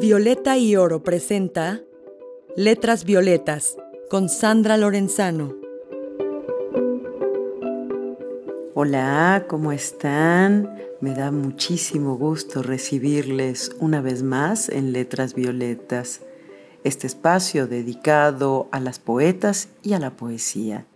Violeta y Oro presenta Letras Violetas con Sandra Lorenzano. Hola, ¿cómo están? Me da muchísimo gusto recibirles una vez más en Letras Violetas, este espacio dedicado a las poetas y a la poesía.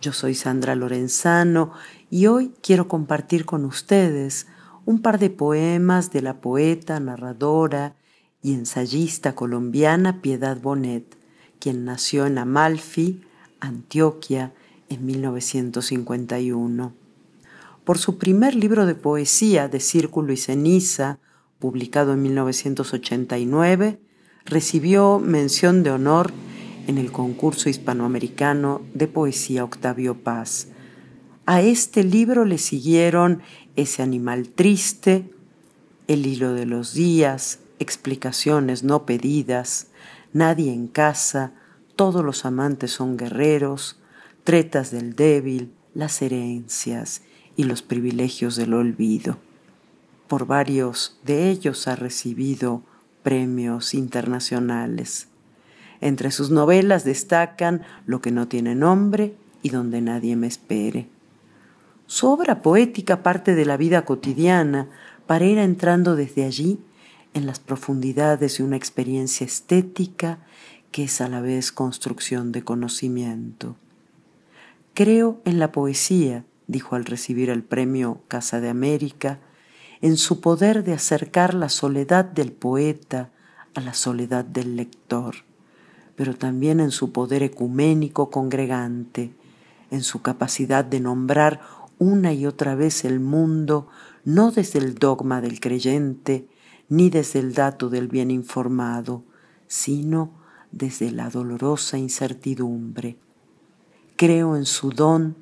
Yo soy Sandra Lorenzano y hoy quiero compartir con ustedes un par de poemas de la poeta, narradora y ensayista colombiana Piedad Bonet, quien nació en Amalfi, Antioquia, en 1951. Por su primer libro de poesía, De Círculo y Ceniza, publicado en 1989, recibió mención de honor en el concurso hispanoamericano de poesía Octavio Paz. A este libro le siguieron Ese animal triste, El hilo de los días, explicaciones no pedidas, nadie en casa, todos los amantes son guerreros, tretas del débil, las herencias y los privilegios del olvido. Por varios de ellos ha recibido premios internacionales. Entre sus novelas destacan Lo que no tiene nombre y Donde nadie me espere. Su obra poética parte de la vida cotidiana para ir entrando desde allí en las profundidades de una experiencia estética que es a la vez construcción de conocimiento. Creo en la poesía, dijo al recibir el premio Casa de América, en su poder de acercar la soledad del poeta a la soledad del lector, pero también en su poder ecuménico congregante, en su capacidad de nombrar una y otra vez el mundo no desde el dogma del creyente, ni desde el dato del bien informado, sino desde la dolorosa incertidumbre. Creo en su don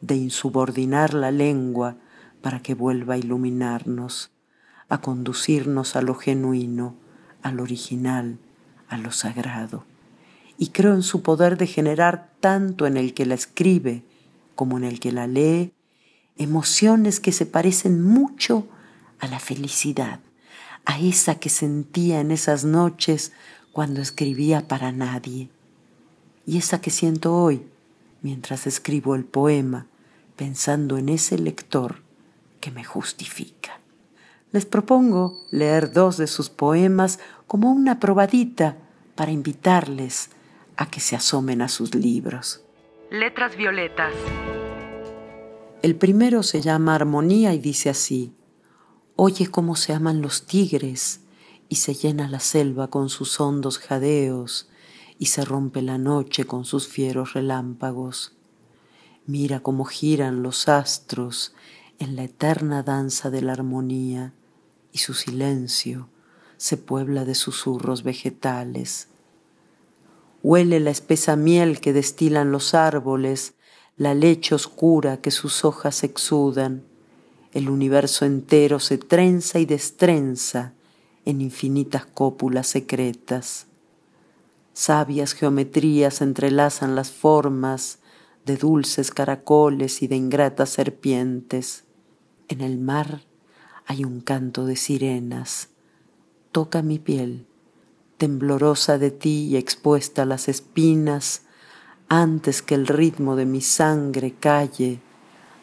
de insubordinar la lengua para que vuelva a iluminarnos, a conducirnos a lo genuino, al original, a lo sagrado. Y creo en su poder de generar tanto en el que la escribe como en el que la lee emociones que se parecen mucho a la felicidad a esa que sentía en esas noches cuando escribía para nadie, y esa que siento hoy mientras escribo el poema, pensando en ese lector que me justifica. Les propongo leer dos de sus poemas como una probadita para invitarles a que se asomen a sus libros. Letras Violetas. El primero se llama Armonía y dice así, Oye cómo se aman los tigres y se llena la selva con sus hondos jadeos y se rompe la noche con sus fieros relámpagos. Mira cómo giran los astros en la eterna danza de la armonía y su silencio se puebla de susurros vegetales. Huele la espesa miel que destilan los árboles, la leche oscura que sus hojas exudan el universo entero se trenza y destrenza en infinitas cópulas secretas. Sabias geometrías entrelazan las formas de dulces caracoles y de ingratas serpientes. En el mar hay un canto de sirenas. Toca mi piel, temblorosa de ti y expuesta a las espinas, antes que el ritmo de mi sangre calle,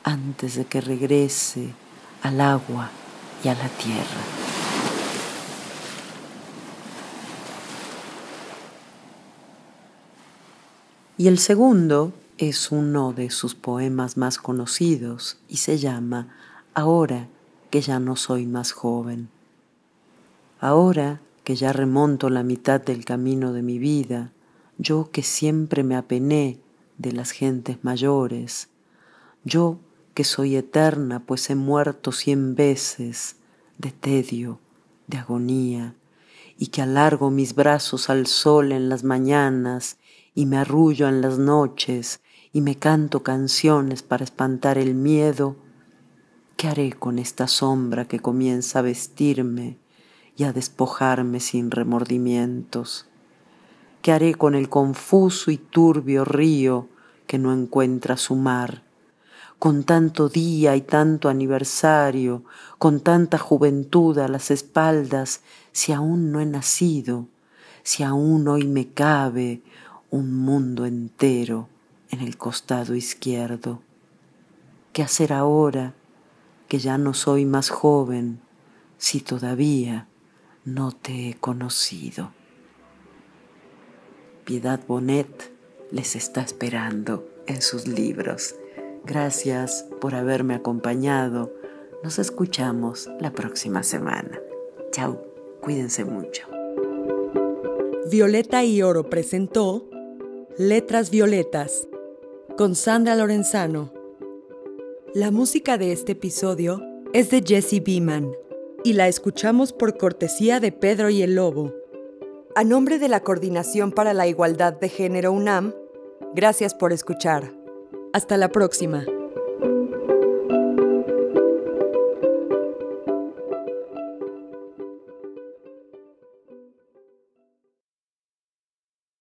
antes de que regrese al agua y a la tierra. Y el segundo es uno de sus poemas más conocidos y se llama Ahora que ya no soy más joven. Ahora que ya remonto la mitad del camino de mi vida, yo que siempre me apené de las gentes mayores, yo que soy eterna, pues he muerto cien veces de tedio, de agonía, y que alargo mis brazos al sol en las mañanas y me arrullo en las noches y me canto canciones para espantar el miedo, ¿qué haré con esta sombra que comienza a vestirme y a despojarme sin remordimientos? ¿Qué haré con el confuso y turbio río que no encuentra su mar? con tanto día y tanto aniversario, con tanta juventud a las espaldas, si aún no he nacido, si aún hoy me cabe un mundo entero en el costado izquierdo? ¿Qué hacer ahora que ya no soy más joven si todavía no te he conocido? Piedad Bonet les está esperando en sus libros. Gracias por haberme acompañado. Nos escuchamos la próxima semana. Chao, cuídense mucho. Violeta y Oro presentó Letras Violetas con Sandra Lorenzano. La música de este episodio es de Jesse Beeman y la escuchamos por cortesía de Pedro y el Lobo. A nombre de la Coordinación para la Igualdad de Género UNAM, gracias por escuchar. Hasta la próxima.